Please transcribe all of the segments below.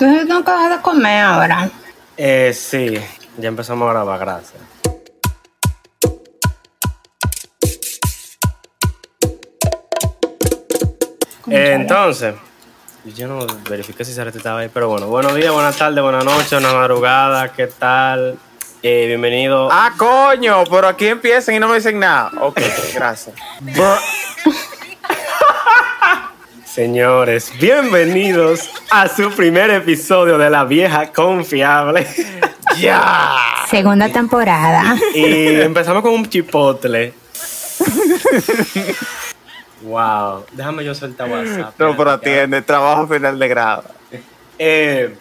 Entonces tengo que dejar de comer ahora. Eh, sí, ya empezamos a grabar, gracias. Eh, entonces, yo no verifiqué si Sarete estaba ahí, pero bueno, buenos días, buenas tardes, buenas noches, buenas madrugadas, ¿qué tal? Eh, bienvenido. Ah, coño, pero aquí empiezan y no me dicen nada. Ok, gracias. Señores, bienvenidos a su primer episodio de La Vieja Confiable. ¡Ya! Segunda temporada. Y empezamos con un chipotle. wow, déjame yo soltar WhatsApp. No, pero atiende, trabajo final de grado. Eh,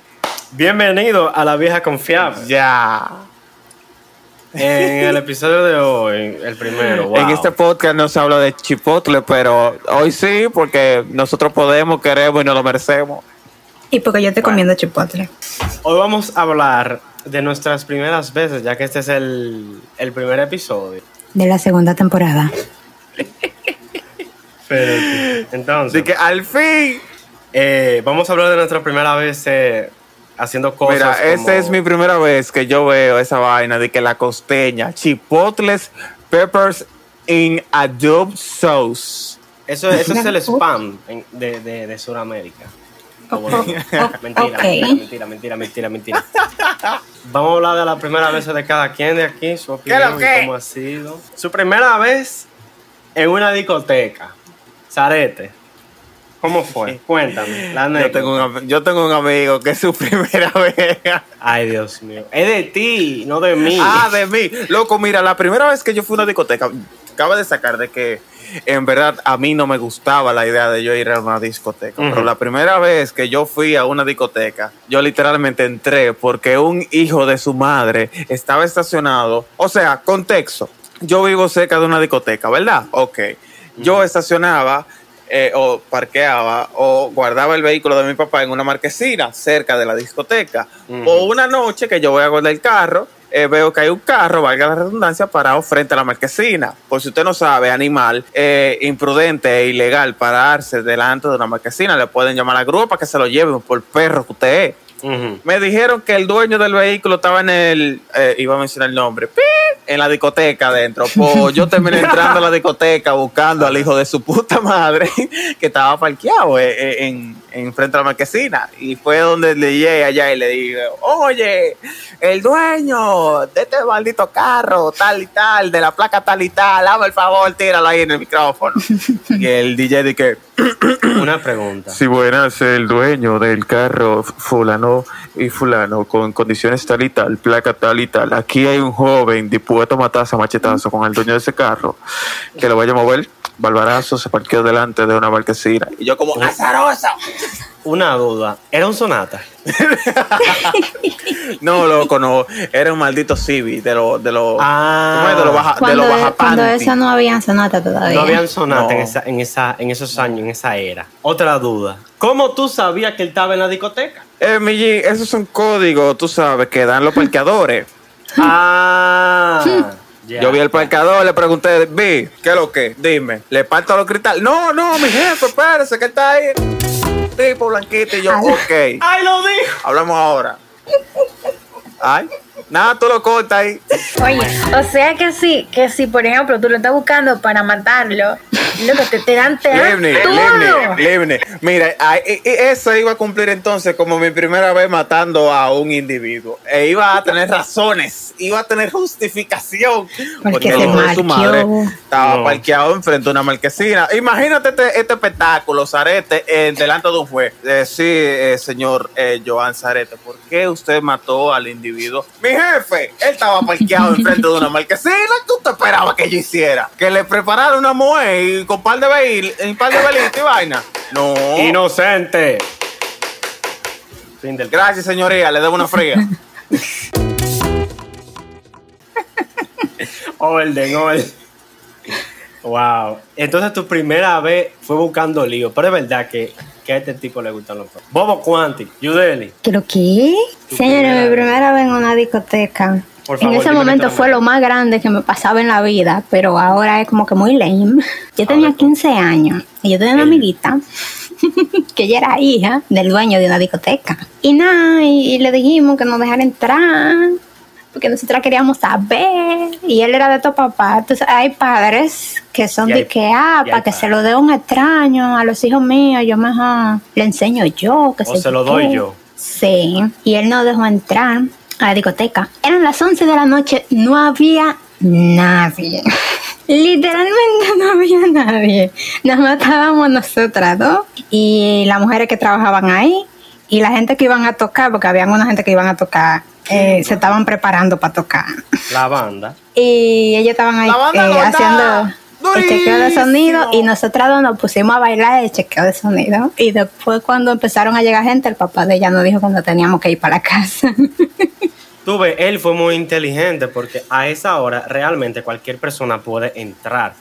bienvenido a La Vieja Confiable. Ya. En el episodio de hoy, el primero, wow. En este podcast no se habla de chipotle, pero hoy sí, porque nosotros podemos, queremos y nos lo merecemos. Y porque yo estoy comiendo chipotle. Hoy vamos a hablar de nuestras primeras veces, ya que este es el, el primer episodio. De la segunda temporada. Pero, entonces, Así que al fin. eh, vamos a hablar de nuestra primera vez eh, haciendo cosas. Mira, como- esta es mi primera vez que yo veo esa vaina de que la costeña, chipotles, peppers in adobe sauce. Eso, eso es el spam en- de, de, de Sudamérica. Oh, oh, oh, mentira, mentira, mentira, mentira, mentira, mentira. Vamos a hablar de la primera vez de cada quien de aquí, su opinión, ¿Qué lo que? y cómo ha sido. Su primera vez en una discoteca. Zarete. ¿Cómo fue? Cuéntame. La Yo tengo, un, yo tengo un amigo que es su primera vez. Ay, Dios mío. Es de ti, no de mí. ah, de mí. Loco, mira, la primera vez que yo fui a una discoteca, acaba de sacar de que en verdad a mí no me gustaba la idea de yo ir a una discoteca. Pero la primera vez que yo fui a una discoteca, yo literalmente entré porque un hijo de su madre estaba estacionado. O sea, contexto. Yo vivo cerca de una discoteca, ¿verdad? Ok. Yo estacionaba eh, o parqueaba o guardaba el vehículo de mi papá en una marquesina cerca de la discoteca. O una noche que yo voy a guardar el carro, eh, veo que hay un carro, valga la redundancia, parado frente a la marquesina. Por si usted no sabe, animal eh, imprudente e ilegal pararse delante de una marquesina, le pueden llamar a la grúa para que se lo lleven por perro que usted es. Me dijeron que el dueño del vehículo estaba en el, eh, iba a mencionar el nombre, en la discoteca adentro. Pues yo terminé entrando a la discoteca buscando al hijo de su puta madre que estaba parqueado eh, eh, en, en frente a la marquesina. Y fue donde le llegué allá y le dije, oye, el dueño de este maldito carro, tal y tal, de la placa tal y tal, hazme el favor, tíralo ahí en el micrófono. y el DJ dije, Una pregunta. si buenas, el dueño del carro fulano y fulano con condiciones tal y tal, placa tal y tal. Aquí hay un joven dispuesto a matarse a machetazo con el dueño de ese carro que lo vaya a mover. Barbarazo se parqueó delante de una marquesina. Y yo como azaroso. Una duda. ¿Era un sonata? No, loco, no. Era un maldito Civi de los de los Ah. ¿cómo es? de los baja, de Cuando, panty. eso no había sonata todavía. No habían sonata No. en, esa, en, esa, en esos años, en esa era. Otra duda. ¿Cómo tú sabías que él estaba en la discoteca? Eh, mi G, esos son códigos, tú sabes, que dan los parqueadores. Ah. ya. Yo vi el parqueador, le pregunté, vi, ¿qué es lo que? Dime, ¿le parto los cristales? No, no, mi jefe, espérese, que está ahí. Tipo blanquito y yo, ok. ¡Ay, lo dijo! Hablamos ahora. Ay, nada, tú lo cortas ahí. Oye, o sea que sí, que si por ejemplo tú lo estás buscando para matarlo, lo que te, te dan, te dan Livni, todo. Mira, e- e- eso iba a cumplir entonces como mi primera vez matando a un individuo. E iba a tener razones, iba a tener justificación. Porque el se hijo de su madre estaba No. parqueado enfrente de una marquesina. Imagínate este, este espectáculo, Zarete, en delante de un juez. Eh, sí, eh, señor eh, Joan Zarete, ¿por qué usted mató al individuo? Mi jefe, él estaba parqueado enfrente de una marquesina. ¿Qué usted esperaba que yo hiciera? Que le preparara una mujer y con par de veil, un par de velitas y vaina. No. Inocente. Gracias, señoría, le debo una fría. Orden, orden. Wow. Entonces tu primera vez fue buscando lío. Pero es verdad que, que a este tipo le gustan los perros. Bobo Quanti, Yudeli. ¿Pero qué? Señores, mi primera vez en una discoteca. Por en favor, ese momento fue lo más grande que me pasaba en la vida, pero ahora es como que muy lame. Yo tenía 15 años y yo tenía una amiguita que ella era hija del dueño de una discoteca. Y nada, y, y le dijimos que nos dejara entrar, porque nosotras queríamos saber. Y él era de tu papá. Entonces, hay padres que son Y de hay- que, ah, hay para que se lo dé un extraño a los hijos míos, yo mejor le enseño yo. Que O se lo qué. doy yo. Sí, y él nos dejó entrar a la discoteca. Eran las 11 de la noche, no había nadie. Literalmente no había nadie. Nos matábamos nosotras dos y las mujeres que trabajaban ahí y la gente que iban a tocar, porque había una gente que iban a tocar, eh, se estaban preparando para tocar. La banda. Y ellos estaban ahí eh, haciendo el chequeo de sonido y nosotras dos nos pusimos a bailar el chequeo de sonido. Y después cuando empezaron a llegar gente, el papá de ella nos dijo cuando teníamos que ir para la casa. Tú ves, él fue muy inteligente porque a esa hora realmente cualquier persona puede entrar.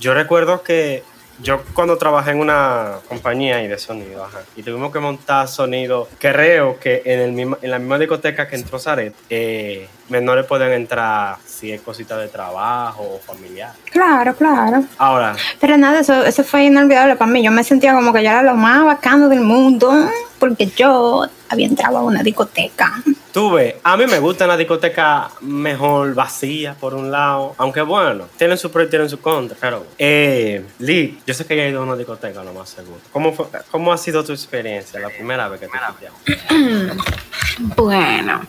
Yo recuerdo que yo cuando trabajé en una compañía ahí de sonido, ajá, y tuvimos que montar sonido, creo que en, el mismo, en la misma discoteca que entró Zaret, eh, menores pueden entrar si es cosita de trabajo o familiar. claro, claro. Ahora, Pero nada, eso, eso fue inolvidable para mí. Yo me sentía como que yo era lo más bacano del mundo porque yo había entrado a una discoteca. tú ves, a mí me gusta una discoteca mejor vacía, por un lado, aunque bueno, tienen su pro y tienen su contra, pero... Eh, Lee, yo sé que ya he ido a una discoteca, lo más seguro. ¿Cómo, fue- ¿Cómo ha sido tu experiencia la primera vez que te? Bueno,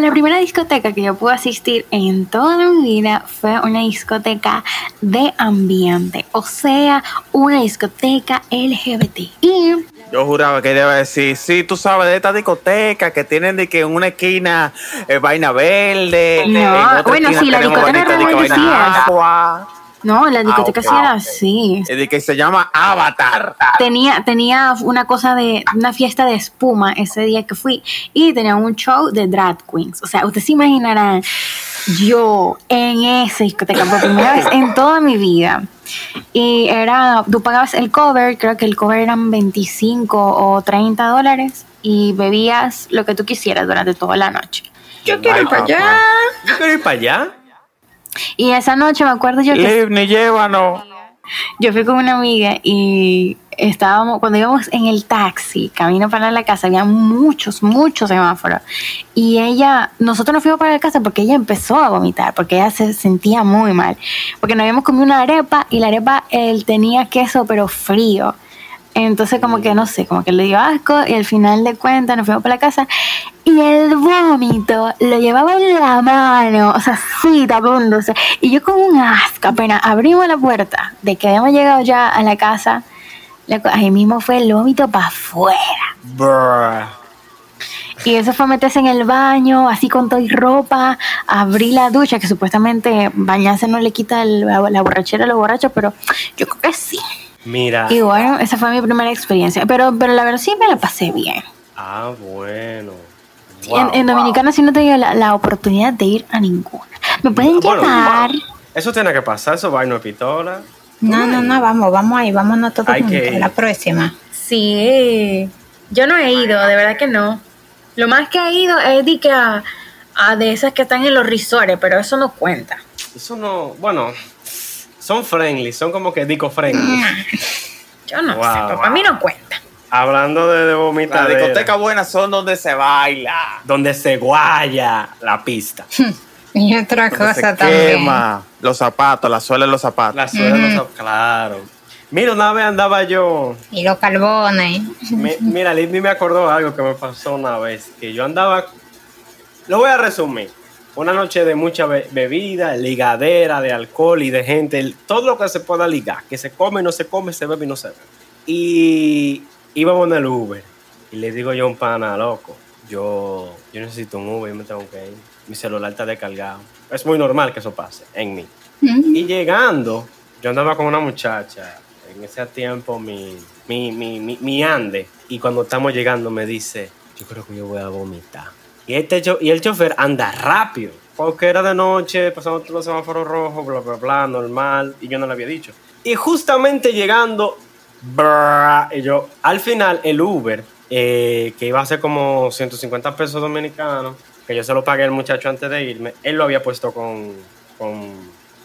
la primera discoteca que yo pude asistir en toda mi vida fue una discoteca de ambiente, o sea, una discoteca LGBT. Y Yo juraba que iba a decir, sí, tú sabes de esta discoteca que tienen de que en una esquina eh, vaina verde. No, en otra bueno, sí, la discoteca sí es. agua. No, la discoteca ok, sí era así. De que se llama Avatar. Tenía, tenía una cosa de una fiesta de espuma ese día que fui y tenía un show de drag queens. O sea, ustedes se imaginarán yo en esa discoteca por primera vez en toda mi vida. Y era, tú pagabas el cover, creo que el cover eran 25 o 30 dólares y bebías lo que tú quisieras durante toda la noche. Yo quiero Ay, ir para allá. ¿Yo quiero ir para allá? Y esa noche me acuerdo yo que Liv, ni llévanos. Yo fui con una amiga y estábamos, cuando íbamos en el taxi, camino para la casa, había muchos, muchos semáforos. Y ella, nosotros nos fuimos para la casa porque ella empezó a vomitar, porque ella se sentía muy mal. Porque nos habíamos comido una arepa y la arepa él tenía queso pero frío. Entonces como que no sé, como que le dio asco y al final de cuentas nos fuimos para la casa y el vómito lo llevaba en la mano, o sea, así tapándose. Y yo con un asco, apenas abrimos la puerta de que habíamos llegado ya a la casa, ahí mismo fue el vómito para afuera. Y eso fue meterse en el baño, así con toda y ropa, abrí la ducha, que supuestamente bañarse no le quita el- la borrachera a los borrachos, pero yo creo que sí. Mira. Y bueno, esa fue mi primera experiencia. Pero, pero la verdad sí me la pasé bien. Ah, bueno. Sí, en, en Dominicana sí no tenía la, la oportunidad de ir a ninguna. Me pueden Bueno, llevar. Eso tiene que pasar, eso vaina de pistola. No, no, no, vamos, vamos ahí, vámonos todos Hay juntos. que- La próxima. Sí. Yo no he ido, de verdad que no. Lo más que he ido es de que a, a de esas que están en los risores, pero eso no cuenta. Eso no, bueno, son friendly, son como que dico friendly. Yo no Wow, sé, pero wow. para mí no cuenta. Hablando de, de Las vomitadera, discotecas buenas son donde se baila. donde se guaya la pista. Y otra Donde se cosa también. quema los zapatos, la suela de los zapatos. La suela no sa- claro. Mira, una vez andaba yo, Y los carbones. mi- mira, Liz me acordó algo que me pasó una vez, que yo andaba, lo voy a resumir, una noche de mucha be- bebida, ligadera de alcohol y de gente, todo lo que se pueda ligar, que se come, no se come, se bebe y no se bebe. Y íbamos en el Uber y le digo yo a un pana, loco, yo, yo necesito un Uber, yo me tengo que ir, mi celular está descargado. Es muy normal que eso pase en mí. Y llegando, yo andaba con una muchacha, en ese tiempo mi, mi, mi, mi, mi ande, y cuando estamos llegando me dice, yo creo que yo voy a vomitar. Y, este, y el chofer anda rápido, porque era de noche, pasando todos los semáforos rojos, bla, bla, bla, normal, y yo no le había dicho. Y justamente llegando, brrr, y yo, al final el Uber, eh, que iba a ser como 150 pesos dominicanos, que yo se lo pagué al muchacho antes de irme, él lo había puesto con, con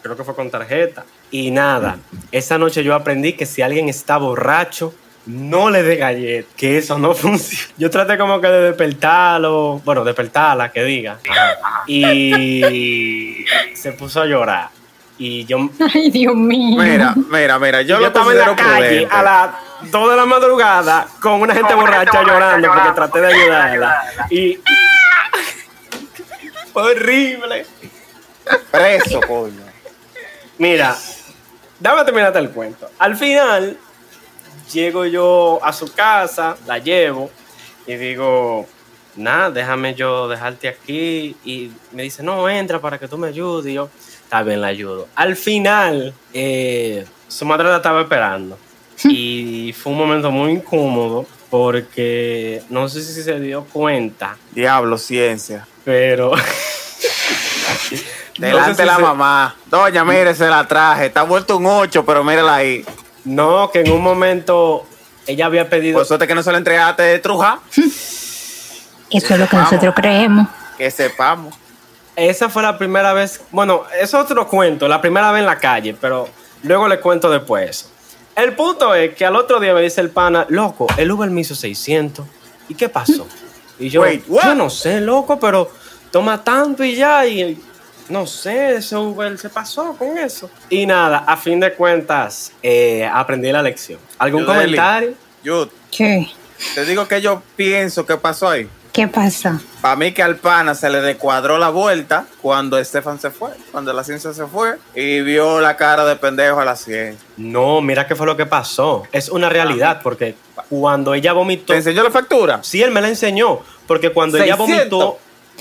creo que fue con tarjeta. Y nada, esa noche yo aprendí que si alguien está borracho, no le dé gallet, que eso no funciona. Yo traté como que de despertarlo, bueno, despertarla, que diga. Y se puso a llorar. Y yo, Ay, Dios mío. Mira, mira, mira, yo, yo lo estaba en la calle prudente. a las 2 de la madrugada con una gente borracha llorando porque traté de ayudarla. Y. Horrible. Preso, coño. Mira, déjame terminarte el cuento. Al final, llego yo a su casa, la llevo y digo, nada, déjame yo dejarte aquí. Y me dice, no, entra para que tú me ayudes. Y yo, está bien, la ayudo. Al final, eh, su madre la estaba esperando. Y fue un momento muy incómodo porque no sé si se dio cuenta, Diablo, ciencia. pero... Delante No sé si de la se- mamá. Doña, mire, se la traje. Está vuelto un 8, pero mírala ahí. No, que en un momento ella había pedido... Por suerte que no se la entregaste de truja. Eso es lo que nosotros creemos. Que sepamos. Esa fue la primera vez, bueno, es otro cuento, la primera vez en la calle, pero luego le cuento después eso. El punto es que al otro día me dice el pana, loco, el Uber me hizo 600. ¿Y qué pasó? Y yo, Wait, yo no sé, loco, pero toma tanto y ya, y no sé, ese Uber se pasó con eso. Y nada, a fin de cuentas, eh, aprendí la lección. ¿Algún comentario? Yo ¿Qué? te digo que yo pienso que pasó ahí. ¿Qué pasó? Para mí que al pana se le descuadró la vuelta cuando Estefan se fue, cuando la ciencia se fue y vio la cara de pendejo a la ciencia. No, mira qué fue lo que pasó. Es una realidad, porque cuando ella vomitó... ¿Te enseñó la factura? Sí, él me la enseñó. Porque cuando ella 600. vomitó,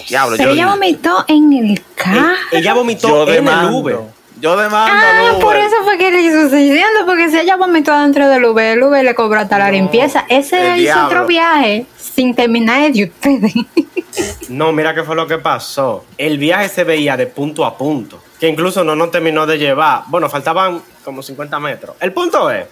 Diablo, Pero yo, ella vomitó en el carro. eh, ella vomitó yo en el demando. Uber. Yo demando Ah, al Uber. por eso fue que le hizo 600, porque si ella vomitó dentro del Uber, el Uber le cobró hasta la No, limpieza. Ese el hizo diablo. otro viaje sin terminar el de ustedes. No, mira qué fue lo que pasó. El viaje se veía de punto a punto. Que incluso no nos terminó de llevar. Bueno, faltaban como 50 metros. El punto es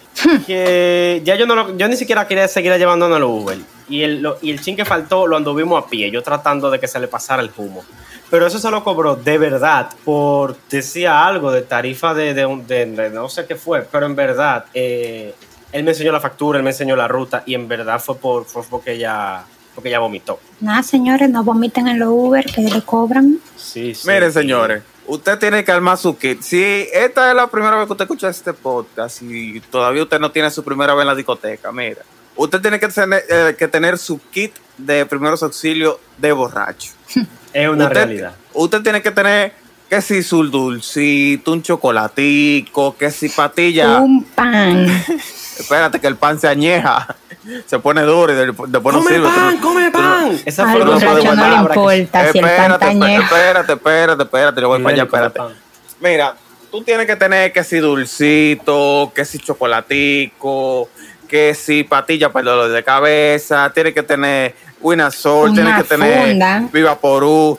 que ya yo no lo- yo ni siquiera quería seguir llevando en el Uber. Y el, lo- y el chin que faltó lo anduvimos a pie, yo tratando de que se le pasara el humo. Pero eso se lo cobró de verdad por, decía algo de tarifa de, de un- de- de no sé qué fue, pero en verdad, eh, él me enseñó la factura, él me enseñó la ruta y en verdad fue, por, fue porque ella, porque ella vomitó. Nada, señores, no vomiten en los Uber que le cobran. Sí, sí. Miren, señores, usted tiene que armar su kit. Si esta es la primera vez que usted escucha este podcast y todavía usted no tiene su primera vez en la discoteca, mira, usted tiene que tener, eh, que tener su kit de primeros auxilios de borracho. Es una usted, realidad. Usted tiene que tener que si su dulcito, un chocolatico, que si patilla. Un pan. Espérate que el pan se añeja, se pone duro y de- después no ¡Come sirve. Tú pan, no- come no- pan! Esa Al fue la no que- importa si el pan Espérate, está espérate, espérate, espérate, espérate, yo voy para allá, Come espérate. Mira, tú tienes que tener que si dulcito, que si chocolatico, que si patilla para el dolor de cabeza, tienes que tener Winasol, Una tienes que tener funda. Viva Porú,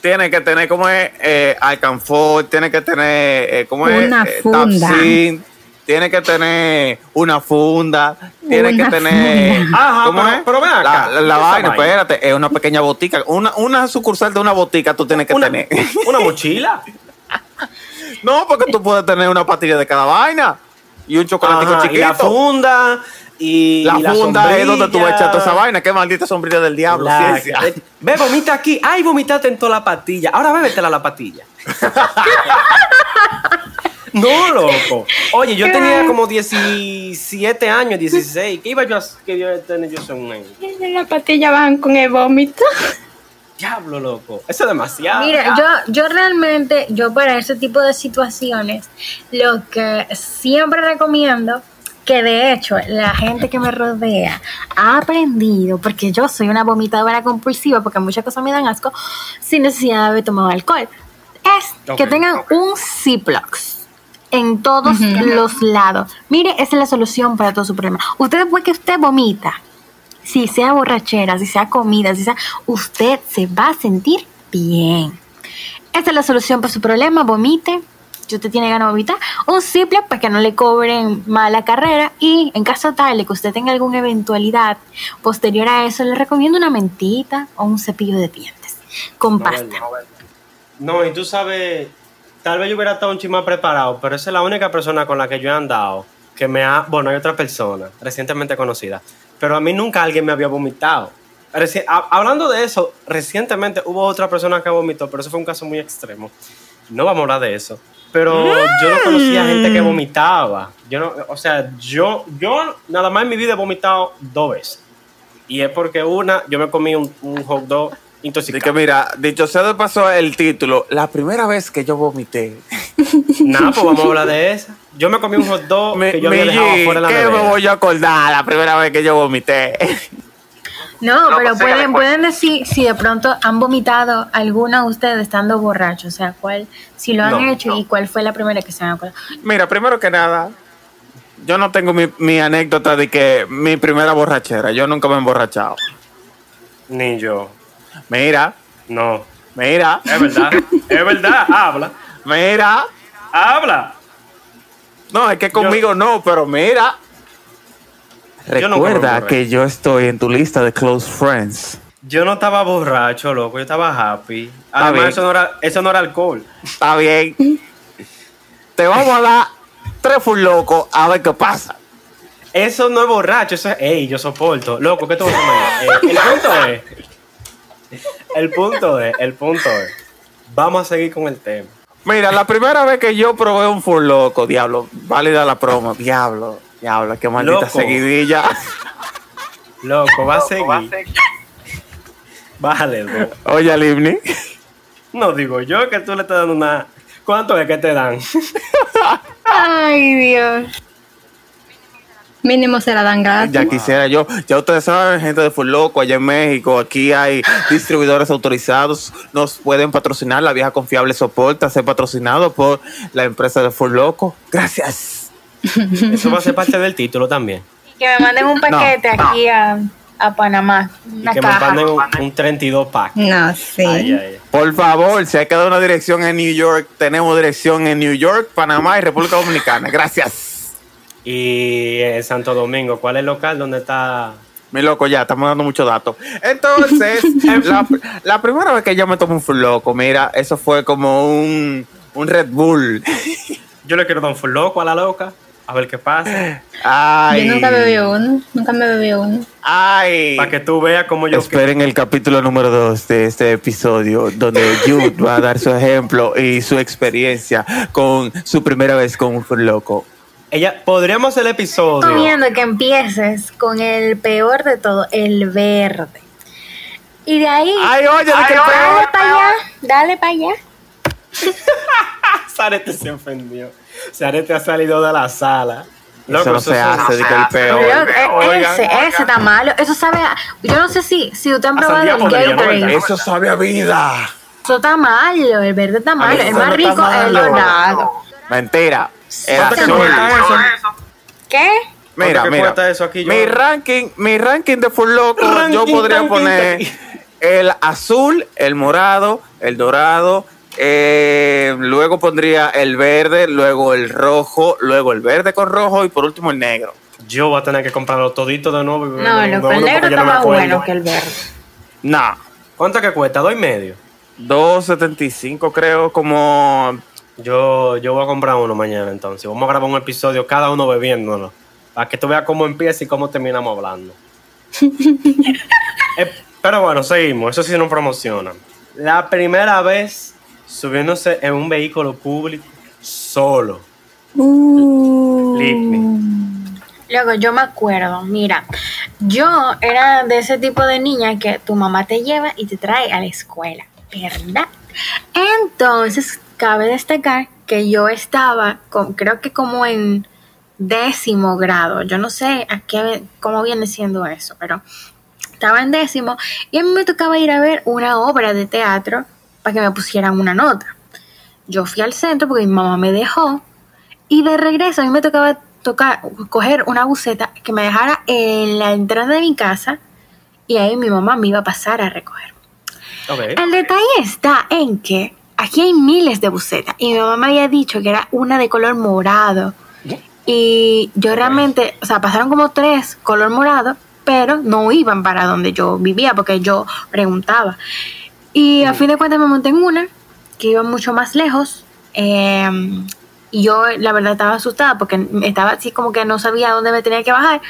tienes que tener, ¿cómo es? Eh, Alcanfor, tienes que tener, eh, ¿cómo es? Una Eh, funda. Tapsin, tienes que tener una funda, tienes Una que tener... funda. Ajá, ¿Cómo pero- es? pero ven acá, La, la- la ¿qué es esa vaina, vaina? espérate, es una pequeña botica, una, una sucursal de una botica tú tienes que Una, tener. una mochila. No, porque tú puedes tener una pastilla de cada vaina y un chocolatico Ajá, y chiquito. la funda y La y la funda es donde tú vas a echar toda esa vaina. Qué maldita sombrilla del diablo. La- ciencia. Ve, vomita aquí. Ay, vomitaste en toda la patilla. Ahora bébetela la patilla. no, loco. Oye, yo tenía como 17 años, 16. ¿Qué iba yo a tener yo un niño? En la patilla van con el vómito. Diablo, loco. Eso es demasiado. Mira, yo, yo realmente, yo para ese tipo de situaciones, lo que siempre recomiendo, que de hecho la gente que me rodea ha aprendido, porque yo soy una vomitadora compulsiva, porque muchas cosas me dan asco, sin necesidad de haber tomado alcohol, es que tengan un Ziplox en todos los lados. Mire, esa es la solución para todo su problema. Usted después que usted vomita, si sea borrachera, si sea comida, si sea, usted se va a sentir bien. Esta es la solución para su problema, vomite. Si usted tiene ganas de vomitar, un Ziploc para que no le cobren mala carrera. Y en caso tal de que usted tenga alguna eventualidad posterior a eso, le recomiendo una mentita o un cepillo de dientes con No, pasta. verdad. No, y tú sabes, tal vez yo hubiera estado un chisme preparado, pero esa es la única persona con la que yo he andado que me ha. Bueno, hay otra persona recientemente conocida, pero a mí nunca alguien me había vomitado. Reci- hablando de eso, recientemente hubo otra persona que vomitó, pero eso fue un caso muy extremo. No vamos a hablar de eso. Pero yo no conocía gente que vomitaba. Yo no, o sea, yo, yo nada más en mi vida he vomitado dos veces. Y es porque una, yo me comí un, un hot dog Intoxicado. que mira, dicho sea de paso el título, la primera vez que yo vomité. Nada, pues vamos a hablar de esa. Yo me comí un hot dog Me, que yo había me- dejado fuera de la ¿Qué nevera. me voy a acordar la primera vez que yo vomité? No, pero pues, pueden, pueden decir si de pronto han vomitado alguna de ustedes estando borrachos, o sea, cuál, si lo han No, hecho y cuál fue la primera que se han acordado. Mira, primero que nada, yo no tengo mi, mi anécdota de que mi primera borrachera, yo nunca me he emborrachado. Ni yo. Mira, No. mira, Es verdad. es verdad. Habla. mira. Habla. No, es que conmigo no, pero mira. Yo Recuerda emborracho. que yo estoy en tu lista de close friends. Yo no estaba borracho, loco. Yo estaba happy. Además, eso no, era, eso no era alcohol. Está bien. Te vamos a dar tres full locos a ver qué pasa. Eso no es borracho. Eso es, ey, yo soporto. Loco, ¿qué tú vas a? Eh, el punto es. El punto es. El punto es. Vamos a seguir con el tema. Mira, la primera vez que yo probé un full loco, diablo, válida la promo, diablo, diablo, qué maldita Loco. seguidilla. Loco, va a seguir. Bájale, loco. Oye, Livni. No digo yo que tú le estás dando una. ¿Cuánto es que te dan? Ay, Dios. Mínimo se la dan gratis. Ya quisiera yo. Ya ustedes saben, gente de Full Loco, allá en México, aquí hay distribuidores autorizados, nos pueden patrocinar. La vieja confiable soporta ser patrocinado por la empresa de Full Loco. Gracias. Eso va a ser parte del título también. Que me manden un paquete aquí a, a Panamá. Y que me caja. manden un, un 32 pack. No, sí. Ay, ay, ay. Por favor, si hay que dar una dirección en New York, tenemos dirección en New York, Panamá y República Dominicana. Gracias. Y en Santo Domingo, ¿cuál es el local donde está? Mi loco, ya, estamos dando muchos datos. Entonces, la, la primera vez que yo me tomé un full loco, mira, eso fue como un, un Red Bull. Yo le quiero dar un full loco a la loca. A ver qué pasa. Ay. Yo nunca bebí uno. Nunca me bebí uno. Ay. Para que tú veas cómo yo. Esperen el capítulo número 2 de este episodio, donde Jude va a dar su ejemplo y su experiencia con su primera vez con un full loco. Ella, podríamos el episodio. Estoy viendo que empieces con el peor de todo, el verde. Y de ahí, Ay, oye, de que el dale para allá, dale para allá. Sarete se ofendió. Sarete ha salido de la sala. Eso no se hace, de que el peor. Loco, e- Oigan, ese, ese está malo. Eso sabe a, Yo no sé si, si usted han probado el Gatorade. Eso sabe a vida. Eso está malo, el verde está malo. El más rico es el dorado. Mentira. El ¿Cuánto que azul. cuesta eso? ¿Qué? Mira, ¿Cuánto que mira. cuesta eso aquí, mi ranking, mi ranking de full loco, yo podría ranking, poner ranking. el azul, el morado, el dorado, eh, luego pondría el verde, luego el rojo, luego el verde con rojo y por último el negro. Yo voy a tener que comprarlo todito de nuevo. No, uno loco, el negro está no más bueno que el verde. Nah, ¿Cuánto que cuesta? ¿Dos y medio? 2.75 creo como... Yo, yo voy a comprar uno mañana entonces. Vamos a grabar un episodio, cada uno bebiéndolo. Para que tú veas cómo empieza y cómo terminamos hablando. Eh, pero bueno, seguimos. Eso sí nos promocionan. La primera vez subiéndose en un vehículo público solo. Me. Luego, yo me acuerdo, mira, yo era de ese tipo de niña que tu mamá te lleva y te trae a la escuela, ¿verdad? Entonces, cabe destacar que yo estaba, con, creo que como en décimo grado, yo no sé a qué, cómo viene siendo eso, pero estaba en décimo y a mí me tocaba ir a ver una obra de teatro para que me pusieran una nota. Yo fui al centro porque mi mamá me dejó y de regreso a mí me tocaba tocar, coger una buceta que me dejara en la entrada de mi casa y ahí mi mamá me iba a pasar a recoger. El detalle está en que aquí hay miles de bucetas y mi mamá me había dicho que era una de color morado. Y yo realmente, o sea, pasaron como tres color morado, pero no iban para donde yo vivía porque yo preguntaba. Y a fin de cuentas me monté en una que iba mucho más lejos. eh, Y yo, la verdad, estaba asustada porque estaba así como que no sabía dónde me tenía que bajar.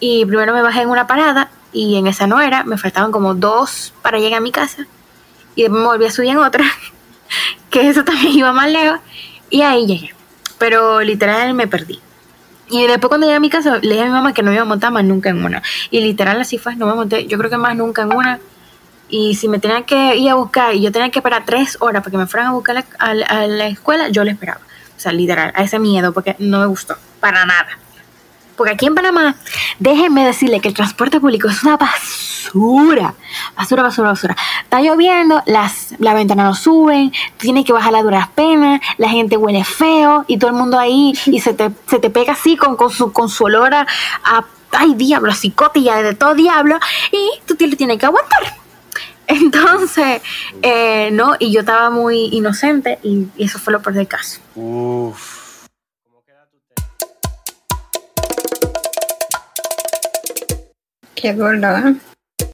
Y primero me bajé en una parada y en esa no era, me faltaban como dos para llegar a mi casa. Y después me volví a subir en otra, que eso también iba más lejos. Y ahí llegué. Pero literal me perdí. Y después cuando llegué a mi casa, le dije a mi mamá que no iba a montar más nunca en una. Y literal así fue, no me monté, yo creo que más nunca en una. Y si me tenían que ir a buscar y yo tenía que esperar tres horas para que me fueran a buscar a la, a la escuela, yo le esperaba. O sea, literal, a ese miedo, porque no me gustó, para nada. Porque aquí en Panamá, déjenme decirle que el transporte público es una basura. Basura, basura, basura. Está lloviendo, las, las ventanas no suben, tienes que bajar a duras penas, la gente huele feo y todo el mundo ahí y se te, se te pega así con, con, su, con su olor a, a ay diablo, a psicotilla de todo diablo y tú te lo tienes que aguantar. Entonces, eh, no, y yo estaba muy inocente y, y eso fue lo peor del caso. Uf. Qué gordo, ¿eh?